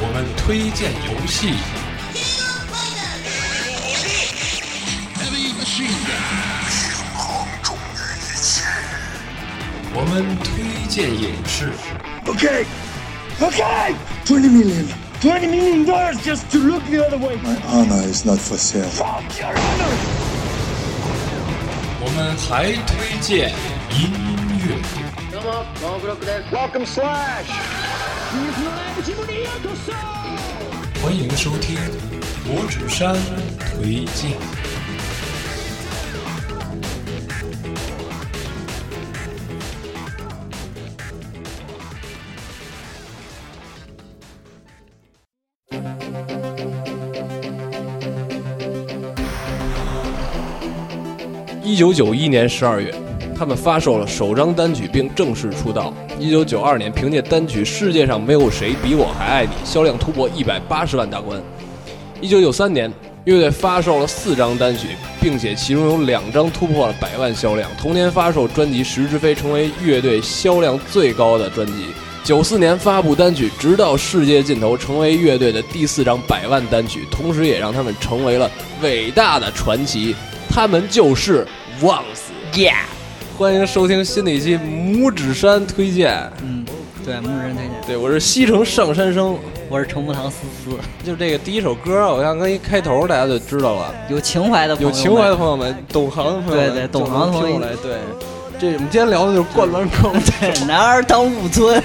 我们推荐游戏，我们推荐影视， Okay, okay. Twenty million. Twenty million dollars just to look the other way. My honor is not for sale. Fuck your honor. 我们还推荐音乐。どうも、ノーブロックです。 Welcome, Slash. 欢迎收听罗纸山推荐。一九九一年十二月，他们发售了首张单曲并正式出道。一九九二年，凭借单曲《世界上没有谁比我还爱你》，销量突破一百八十万大关。一九九三年，乐队发售了四张单曲，并且其中有两张突破了百万销量。同年发售专辑《石之飞》，成为乐队销量最高的专辑。九四年发布单曲《直到世界尽头》，成为乐队的第四张百万单曲，同时也让他们成为了伟大的传奇。他们就是忘死。Yeah！欢迎收听新的一期拇指山推荐。嗯，对，拇指山推荐，对，我是西城上山生。我是程步堂思思，就这个第一首歌，我刚刚一开头，大家就知道了。有情怀的朋友们有情怀的朋友们，懂行的朋友们，对对懂行的朋友就能听出来。对，这我们今天聊的就是《灌篮高手》。对，男儿当入樽，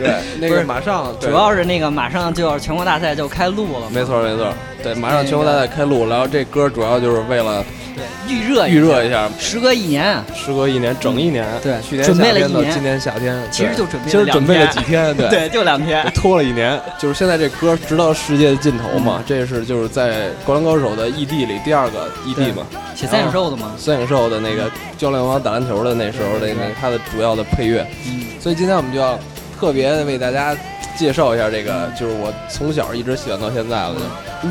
对，那个马上主要是那个马上就要全国大赛就开录了，没错没错，对，马上全国大赛开录，然后这歌主要就是为了对，预热预热一下，时隔一年，时隔一年，整一年，对去年准备夏了今年夏天，其实就准备了其实准备了几天，对。对，就两天，拖了一年，就是现在这歌《直到世界的尽头》嘛，这是就是在《灌篮高手》的 ED 里第二个 ED 嘛，写三影兽的嘛，三影兽的那个教练王打篮球的那时候的那个他的主要的配乐，嗯，所以今天我们就要特别的为大家介绍一下这个，就是我从小一直喜欢到现在的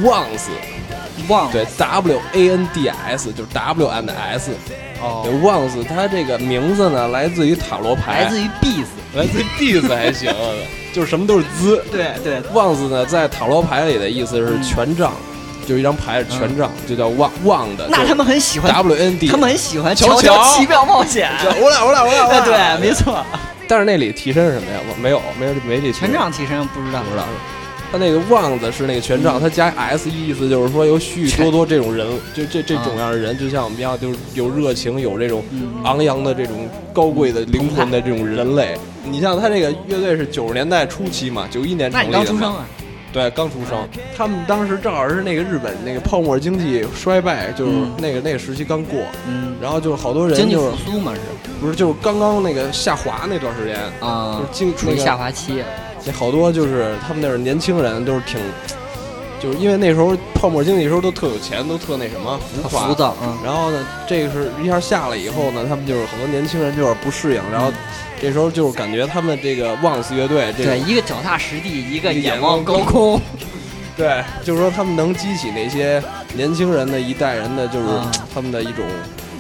忘死，忘对 W A N D S 就是 W and S，哦对，忘死它这个名字呢来自于塔罗牌，来自于 Beats，来自于 Bees 还行，就是什么都是滋。对对，旺字呢，在塔罗牌里的意思是嗯权杖，就是一张牌是权杖，就叫旺旺的。那他们很喜欢 W N D，他们很喜欢乔乔奇妙冒险，我俩我俩我俩我俩。对，没错，但是那里替身是什么呀？我没有，没有没这权杖替身不知道不知道。他那个旺子是那个权杖，他加 S 意思就是说有许许多多这种人，就这这种样的人，就像我们一样，就是有热情，有这种嗯昂扬的这种高贵的灵魂的这种人类。你像他这个乐队是九十年代初期嘛，九一年成立的那。你刚出生啊？对，刚出生。他们当时正好是那个日本那个泡沫经济衰败，就是嗯。那个那个时期刚过，嗯，然后就是好多人经济就是复苏嘛是。不是就是刚刚那个下滑那段时间，啊就是经处于那个下滑期，那好多就是他们那儿年轻人都是挺，就是因为那时候泡沫经济时候都特有钱，都特那什么浮夸浮躁，嗯，然后呢，这个是一下下来以后呢，他们就是很多年轻人就有点不适应，然后这时候就是感觉他们这个旺斯乐队这个对，一个脚踏实地，一个眼眼望高空，对，就是说他们能激起那些年轻人的一代人的，就是啊他们的一种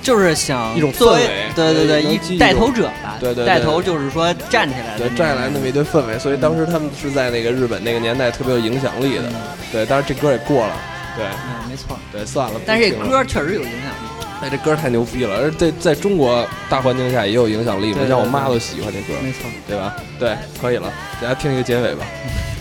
就是想一种氛围对对对，一一带头者吧，对对对带头就是说站起来对站起，来那么一堆氛围，所以当时他们是在那个日本那个年代特别有影响力的。对，但是这歌也过了，对嗯，没错。对，算了。但是这歌确实有影响力，哎，这歌太牛逼了，而在在中国大环境下也有影响力嘛，对对像我妈都喜欢这歌，没错。对吧？对，可以了，大家听一个结尾吧。「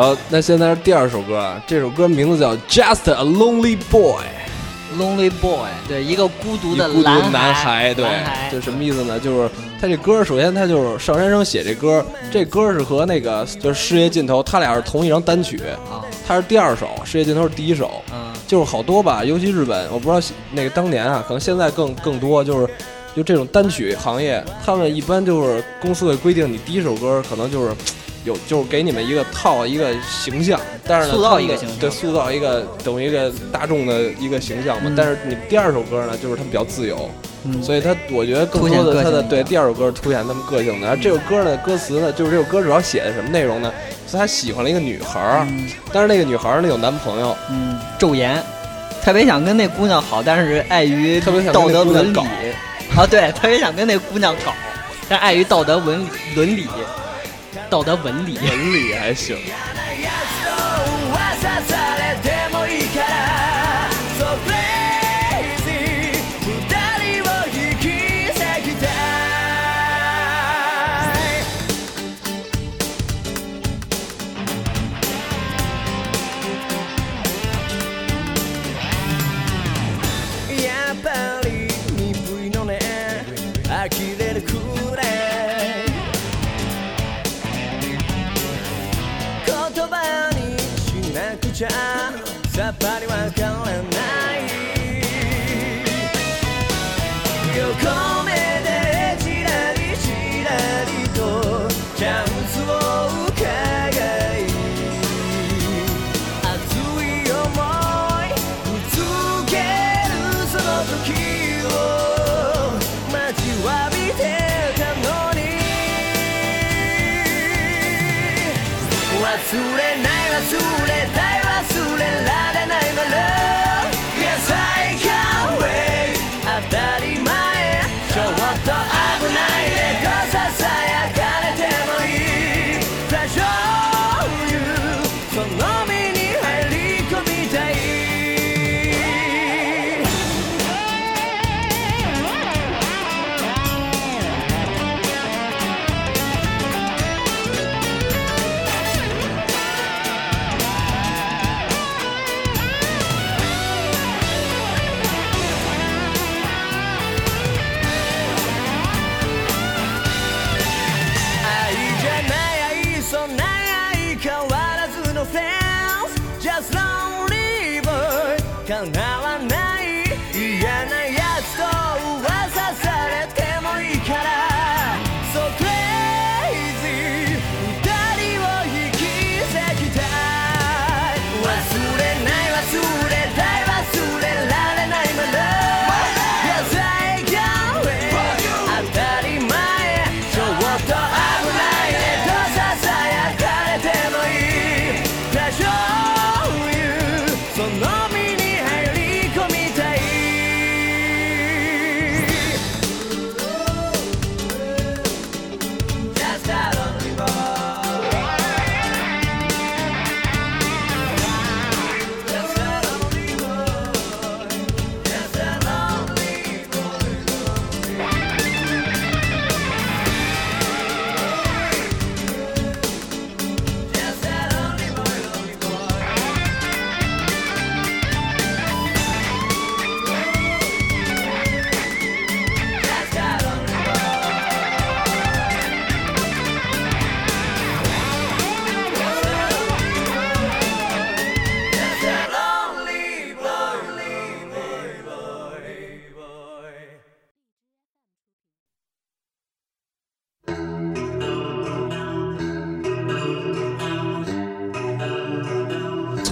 好，那现在是第二首歌啊，这首歌名字叫《Just a Lonely Boy》，Lonely Boy，对，一个孤独的一孤独男男孩，对男孩，这什么意思呢？就是他这歌，首先他就是上山生写这歌，这歌是和那个就是《事业尽头》，他俩是同一张单曲，啊，他是第二首，《事业尽头》是第一首，嗯，就是好多吧，尤其日本，我不知道那个当年啊，可能现在更更多，就是就这种单曲行业，他们一般就是公司会规定，你第一首歌可能就是有就是给你们一个套一个形象，但是呢，塑造一个形象对，塑造一个等于一个大众的一个形象嘛。嗯但是你第二首歌呢，就是他们比较自由，嗯所以他我觉得更多的他的对第二首歌凸显他们个性的。而这首歌呢歌词呢，就是这首歌主要写的什么内容呢？是他喜欢了一个女孩儿，嗯但是那个女孩儿呢有男朋友。嗯，昼颜，特别想跟那姑娘好，但是碍于特别想道德伦理啊，对，特别想跟那姑娘搞，但碍于道德伦伦理，道德纹理，纹理还行。れない忘れたい忘れられない my love Yes I can't wait 当たり前。ちょっと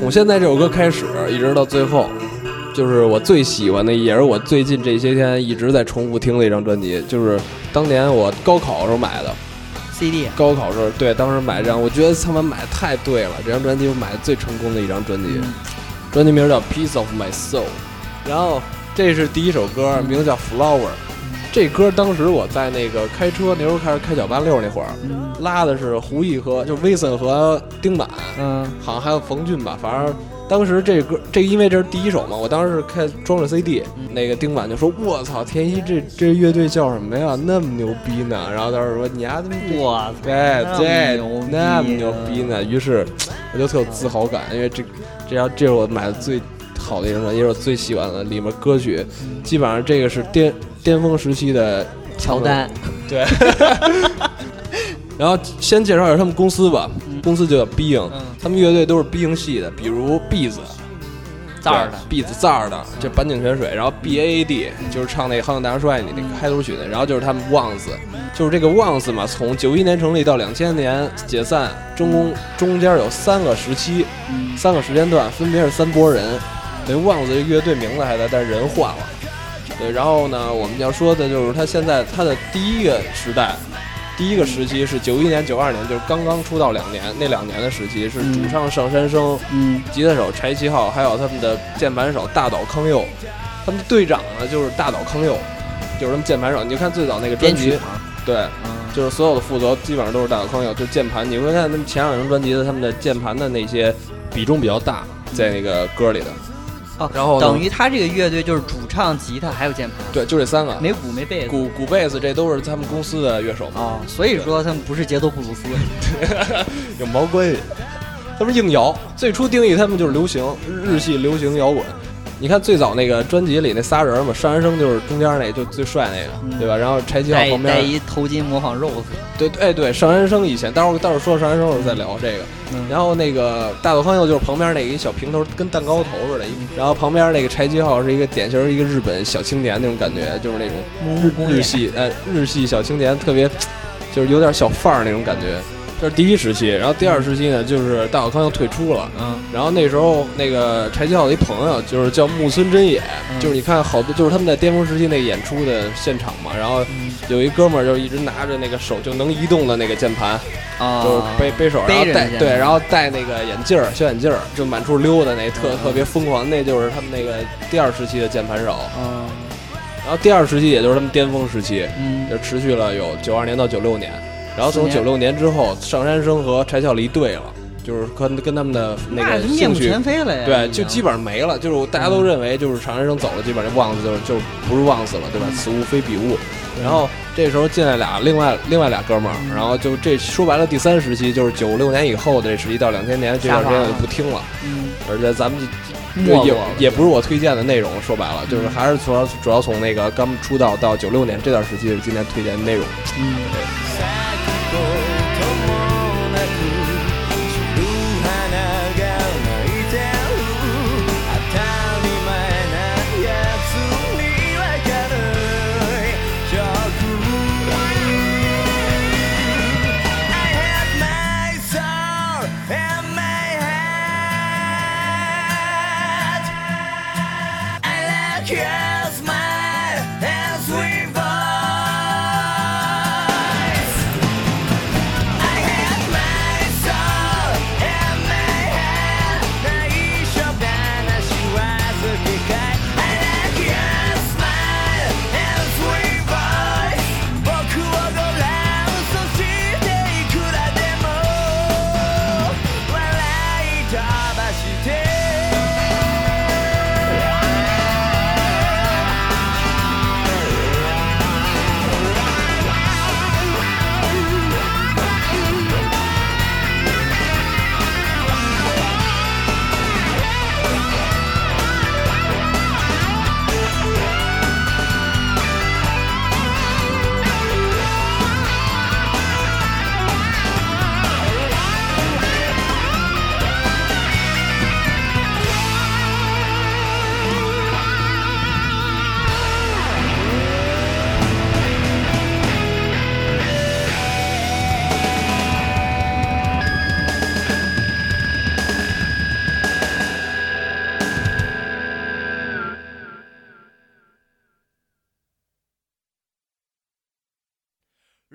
从现在这首歌开始，一直到最后，就是我最喜欢的，也是我最近这些天一直在重复听的一张专辑，就是当年我高考的时候买的。CD 高考时候，对，当时买这张，我觉得他们买的太对了，这张专辑我买的最成功的一张专辑，专辑名叫《Piece of My Soul》，然后这是第一首歌，名字叫《Flower》，这歌当时我在那个开车那时候开始开小八六那会儿，嗯拉的是胡毅和就威森和丁满，嗯好像还有冯俊吧，反正当时这歌这因为这是第一首嘛，我当时是开装着 CD，、那个丁满就说：“我操，田一这这乐队叫什么呀？那么牛逼呢？”然后当时说：“你丫他妈这哇对那么对牛逼，那么牛逼呢。”于是我就特有自豪感，因为这这张这是我买的最好的一张专辑，也是我最喜欢的里面歌曲，基本上这个是巅巅峰时期的乔丹，对。然后先介绍一下他们公司吧，公司就叫 Being，、嗯。他们乐队都是 Being 系的，比如 Beats。字儿的，，Beats 字儿的，这板井泉水，然后 B A A D 就是唱那个《好想大帅》你那个开头曲的，然后就是他们 Once，就是这个 Once 嘛，从九一年成立到两千年解散，中公中间有三个时期，三个时间段，分别是三拨人。等于 Once 这乐队名字还在，但是人换了。对，然后呢，我们要说的就是他现在他的第一个时代，第一个时期是九一年、九二年，就是刚刚出道两年，那两年的时期是主唱上山生，嗯吉他手柴七号，还有他们的键盘手大岛康佑，他们的队长呢就是大岛康佑，就是他们键盘手。你就看最早那个专辑，对，嗯就是所有的负责基本上都是大岛康佑，就是键盘。你会看他们前两张专辑的他们的键盘的那些比重比较大，在那个歌里的。哦，然后等于他这个乐队就是主唱、吉他还有键盘，对，就这三个，没鼓没贝斯。鼓鼓贝斯这都是他们公司的乐手嘛，哦，所以说他们不是节奏布鲁斯，有毛关系？他们硬摇，最初定义他们就是流行日系流行摇滚。你看最早那个专辑里那仨人嘛，上半生就是中间那就最帅那个，对吧？然后柴七浩旁边戴一头巾模仿 Rose，对，哎对，上山生以前，待会儿待会儿说上山生的时候再聊这个。嗯然后那个大岛康佑就是旁边那个一小平头，跟蛋糕头似的，一然后旁边那个柴七浩是一个典型一个日本小青年那种感觉，就是那种日日系呃日系小青年，特别就是有点小范儿那种感觉。这是第一时期，然后第二时期呢，就是大小康又退出了，嗯。然后那时候那个柴七号的一朋友就是叫木村真也，嗯。就是你看好多就是他们在巅峰时期那个演出的现场嘛，然后嗯。有一哥们儿就一直拿着那个手就能移动的那个键盘，啊，就是背背手，然后戴对，然后戴那个眼镜儿小眼镜儿，就满处溜达那特嗯。特别疯狂，那就是他们那个第二时期的键盘手，嗯。然后第二时期也就是他们巅峰时期，嗯。就持续了有九二年到九六年，然后从九六年之后，上山生和柴孝离对了，就是跟跟他们的那个兴趣全非了呀，对，就基本上没了。就是大家都认为，就是上山生走了，基本上这旺子就是就不是旺子了，对吧？此物非彼物。然后这时候进来俩另外另外俩哥们儿，然后就这说白了，第三时期就是九六年以后的这时期到两千年这段时间我就不听了，嗯。而且咱们这也也不是我推荐的内容，说白了就是还是主要主要从那个刚出道到九六年这段时期是今天推荐的内容。嗯。咲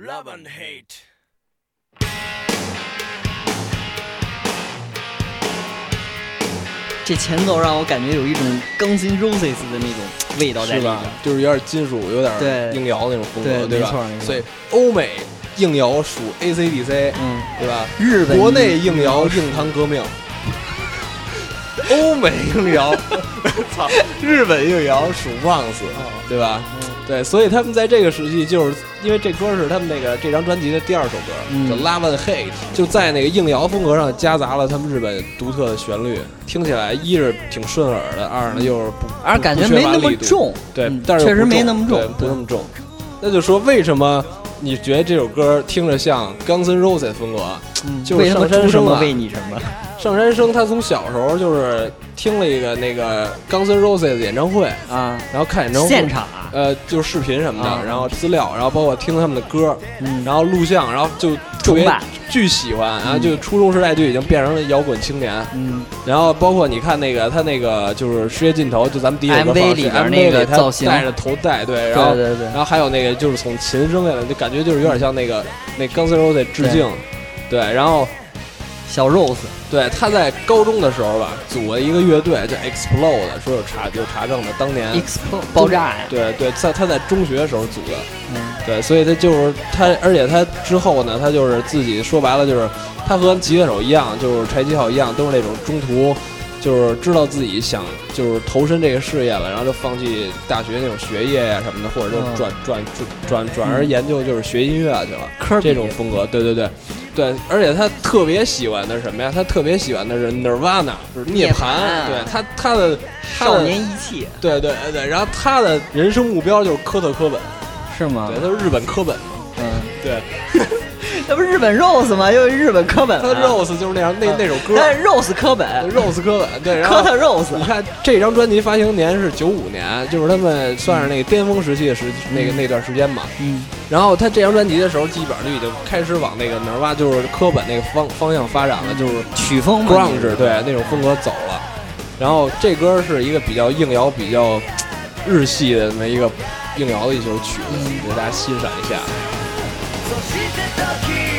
Love and hate. 这前奏让我感觉有一种钢筋 Roses 的那种味道在是吧里面。？就是有点金属，有点对硬摇那种风格，对对吧？所以欧美硬摇属 AC/DC，嗯，对吧？日本国内硬摇硬糖革命，欧美硬摇，操，日本硬摇属 Once，对吧？对，所以他们在这个时期，就是因为这歌是他们那个这张专辑的第二首歌，嗯叫《Love and Hate》，就在那个硬摇风格上夹杂了他们日本独特的旋律，听起来一是挺顺耳的，二呢又是不，而感觉没那么重，对嗯，但是确实没那么重对，不那么重。那就说为什么你觉得这首歌听着像 Guns N' Roses 风格？嗯就是为什么上山出什么生啊为你什么？上山生他从小时候就是听了一个那个 Guns N' Roses 的演唱会，啊，然后看演唱会现场啊，呃，就是视频什么的，啊然后资料，然后包括听他们的歌，嗯，然后录像，然后就特别拜巨喜欢，然后嗯就初中时代就已经变成了摇滚青年。嗯，然后包括你看那个他那个就是世界尽头，就咱们第一首歌 MV 放是里边 MV 那个里他造型戴着头戴，对，然后对对对然后还有那个就是从琴声下来，就感觉就是有点像那个那 Guns N' Roses 致敬，对，然后小 Rose，对他在高中的时候吧，组了一个乐队叫 Explode，说有查有查证的，当年 Explode 爆炸呀，对对，在他在中学的时候组的，嗯。对，所以他就是他，而且他之后呢，他就是自己说白了就是他和吉他手一样，就是柴吉浩一样，都是那种中途就是知道自己想就是投身这个事业了，然后就放弃大学那种学业呀、什么的，或者就嗯转转转转转而研究就是学音乐去了，科这种风格，对对对。对，而且他特别喜欢的是什么呀？他特别喜欢的是 Nirvana，就是涅涅槃。槃对他，他的少年义气对对对对，然后他的人生目标就是科特科本，是吗对，？他是日本科本，嗯，对，那不是日本 Rose 吗？因为日本科本他啊，Rose 就是那样那那首歌。但是 Rose 科本，，Rose 科本，对，然后科特 Rose，你看这张专辑发行年是九五年，就是他们算是那个巅峰时期的时那个那段时间嘛。嗯，然后他这张专辑的时候，基本上就已经开始往那个哪儿挖，就是科本那个方方向发展了，就是曲风嘛 grunge 对那种风格走了。然后这歌是一个比较硬摇、比较日系的那么一个硬摇的一首曲子，给大家欣赏一下。そして時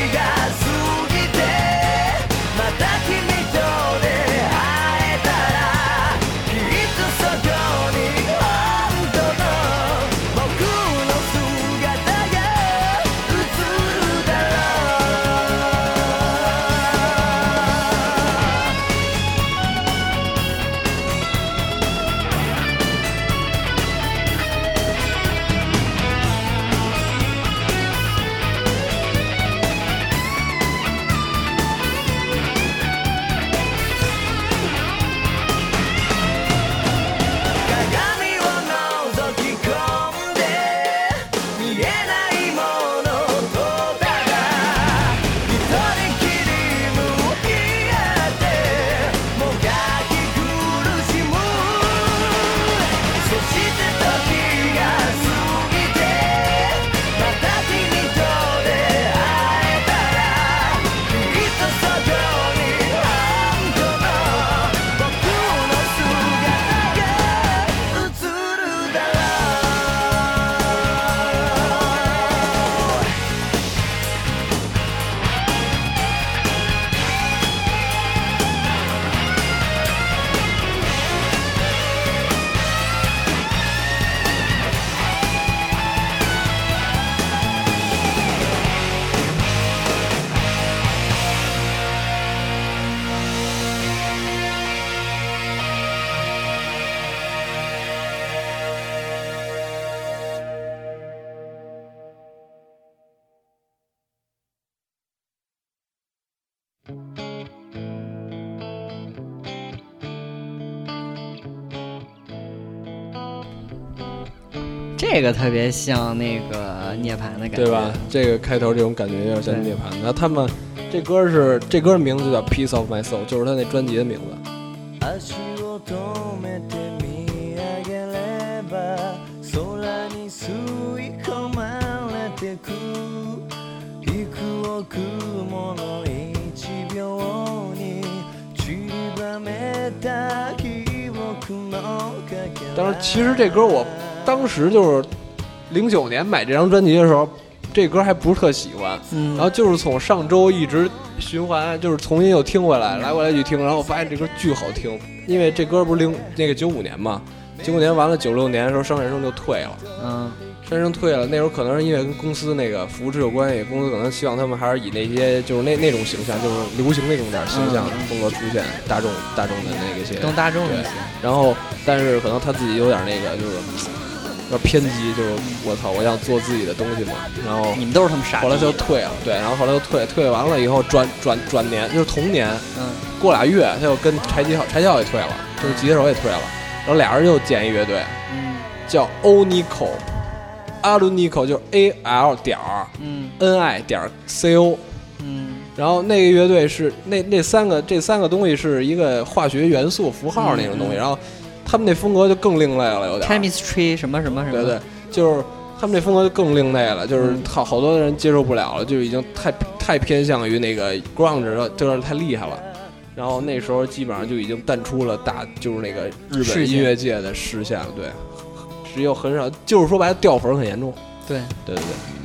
这个特别像那个涅槃的感觉，对吧？？这个开头这种感觉有点像涅槃。然后他们这歌是这歌名字就叫《Piece of My Soul》，就是他那专辑的名字。足を止めて見上げれば空に吸い込まれてく幾億もの一秒に散りばめた記憶のかけら当时其实这歌我 当时就是零九年买这张专辑的时候，这歌还不是特喜欢，嗯，然后就是从上周一直循环，就是重新又听回来，来回来去听，然后我发现这歌巨好听，因为这歌不是零那个九五年嘛，九五年完了，九六年的时候商业生就退了。嗯山生退了，那时候可能是因为跟公司那个扶持有关系，公司可能希望他们还是以那些就是那那种形象，就是流行那种点儿形象嗯风格出现，大众大众的那个些。更大众一对些。然后，但是可能他自己有点那个，就是有点偏激，就是我操，我想做自己的东西嘛。然后你们都是他们傻。后来就退了，对，然后后来又退，退完了以后转转转年，就是同年嗯过俩月，他又跟柴吉浩柴吉浩也退了，就是吉他手也退了，然后俩人又建一乐队，嗯叫 Onico，阿伦尼口就是 A L 点儿嗯 N I 点儿 C O，嗯然后那个乐队是那那三个这三个东西是一个化学元素符号那种东西，然后他们那风格就更另类了，有点。，chemistry 什么什么什么。对对，就是他们那风格就更另类了，就是嗯好好多人接受不了了，就已经太太偏向于那个 grunge 了，就是太厉害了。然后那时候基本上就已经淡出了大，就是那个日本音乐界的视线了，对，只有很少，就是说白了掉粉很严重，对，对对对。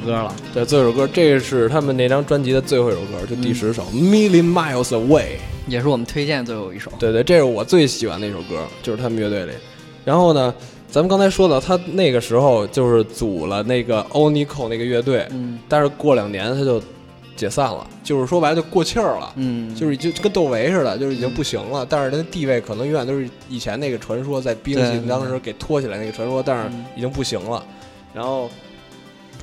歌了。对，最后一首歌，这是他们那张专辑的最后一首歌，就第十首《Million Miles Away》。也是我们推荐最后一首。对对，这是我最喜欢的一首歌，就是他们乐队里。然后呢，咱们刚才说到，他那个时候就是组了那个 Onico 那个乐队，嗯但是过两年他就解散了，就是说白了就过气儿了。嗯，就是就跟窦唯似的，就是已经不行了，但是他的地位可能永远都是以前那个传说在冰对心当时给托起来那个传说，但是嗯已经不行了。然后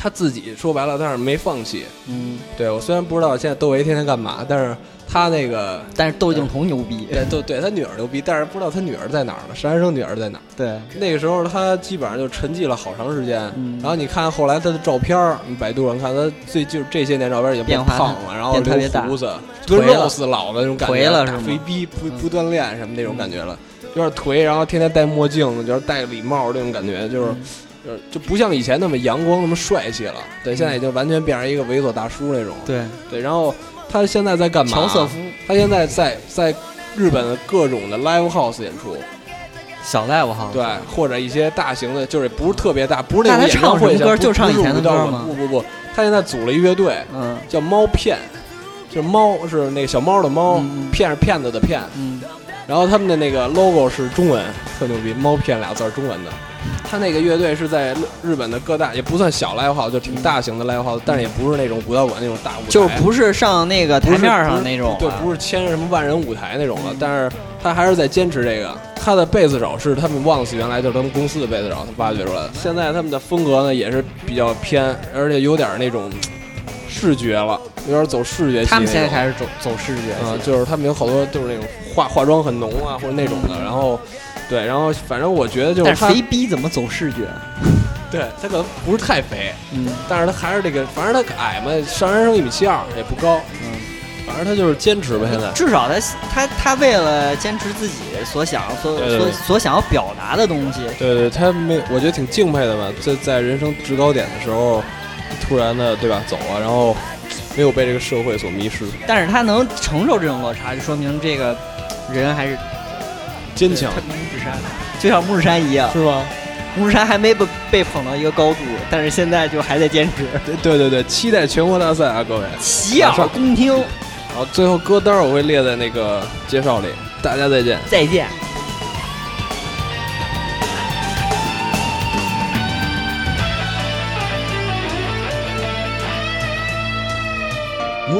他自己说白了，但是没放弃。嗯，对我虽然不知道现在窦唯天天干嘛，但是他那个但是窦靖童牛逼。对对对他女儿牛逼，但是不知道他女儿在哪儿呢？石安生女儿在哪儿？对，那个时候他基本上就沉寂了好长时间。嗯然后你看后来他的照片儿，你百度上看他最就是这些年照片已经变胖了，然后留胡子，跟颓了 Rose 老的那种感觉，了是吗肥逼不不锻炼什么那种感觉了，有点颓，然后天天戴墨镜，就是戴礼帽那种感觉，就是嗯就就不像以前那么阳光那么帅气了。对，现在已经完全变成一个猥琐大叔那种。对，对，然后他现在在干嘛？乔瑟夫他现在在在日本的各种的 live house 演出，小 live house，对，或者一些大型的，就是不是特别大，不是那种演唱会就唱以前的歌吗不不不，他现在组了一乐队，嗯叫猫骗，就是猫是那个小猫的猫，骗是骗子的骗。嗯，然后他们的那个 logo 是中文，特牛逼，猫骗俩字儿中文的。他那个乐队是在日日本的各大，也不算小 live house，就挺大型的 live house，但是也不是那种武道馆那种大舞台，就是不是上那个台面上那种啊，对，不是签什么万人舞台那种了，但是他还是在坚持这个。他的贝斯手是他们 Once 原来就是他们公司的贝斯手，他挖掘出来的。现在他们的风格呢也是比较偏，而且有点那种视觉了，有点走视觉系。他们现在开始走走视觉啊、系，就是他们有好多就是那种化化妆很浓啊，或者那种的。然后，对，然后反正我觉得就是他但是肥逼怎么走视觉？对他可能不是太肥，嗯但是他还是这个，反正他矮嘛，上半身一米七二，也不高，嗯，反正他就是坚持吧。现在至少他他他为了坚持自己所想所对对对所所想要表达的东西，对对，他没，我觉得挺敬佩的吧，在在人生制高点的时候，突然的对吧走了，然后没有被这个社会所迷失，但是他能承受这种落差，就说明这个人还是坚强就像木志山一样，是吗？木志山还没被被捧到一个高度，但是现在就还在坚持，对对对对，期待全国大赛啊，各位。洗耳恭听，好，最后歌单我会列在那个介绍里，大家再见。再见。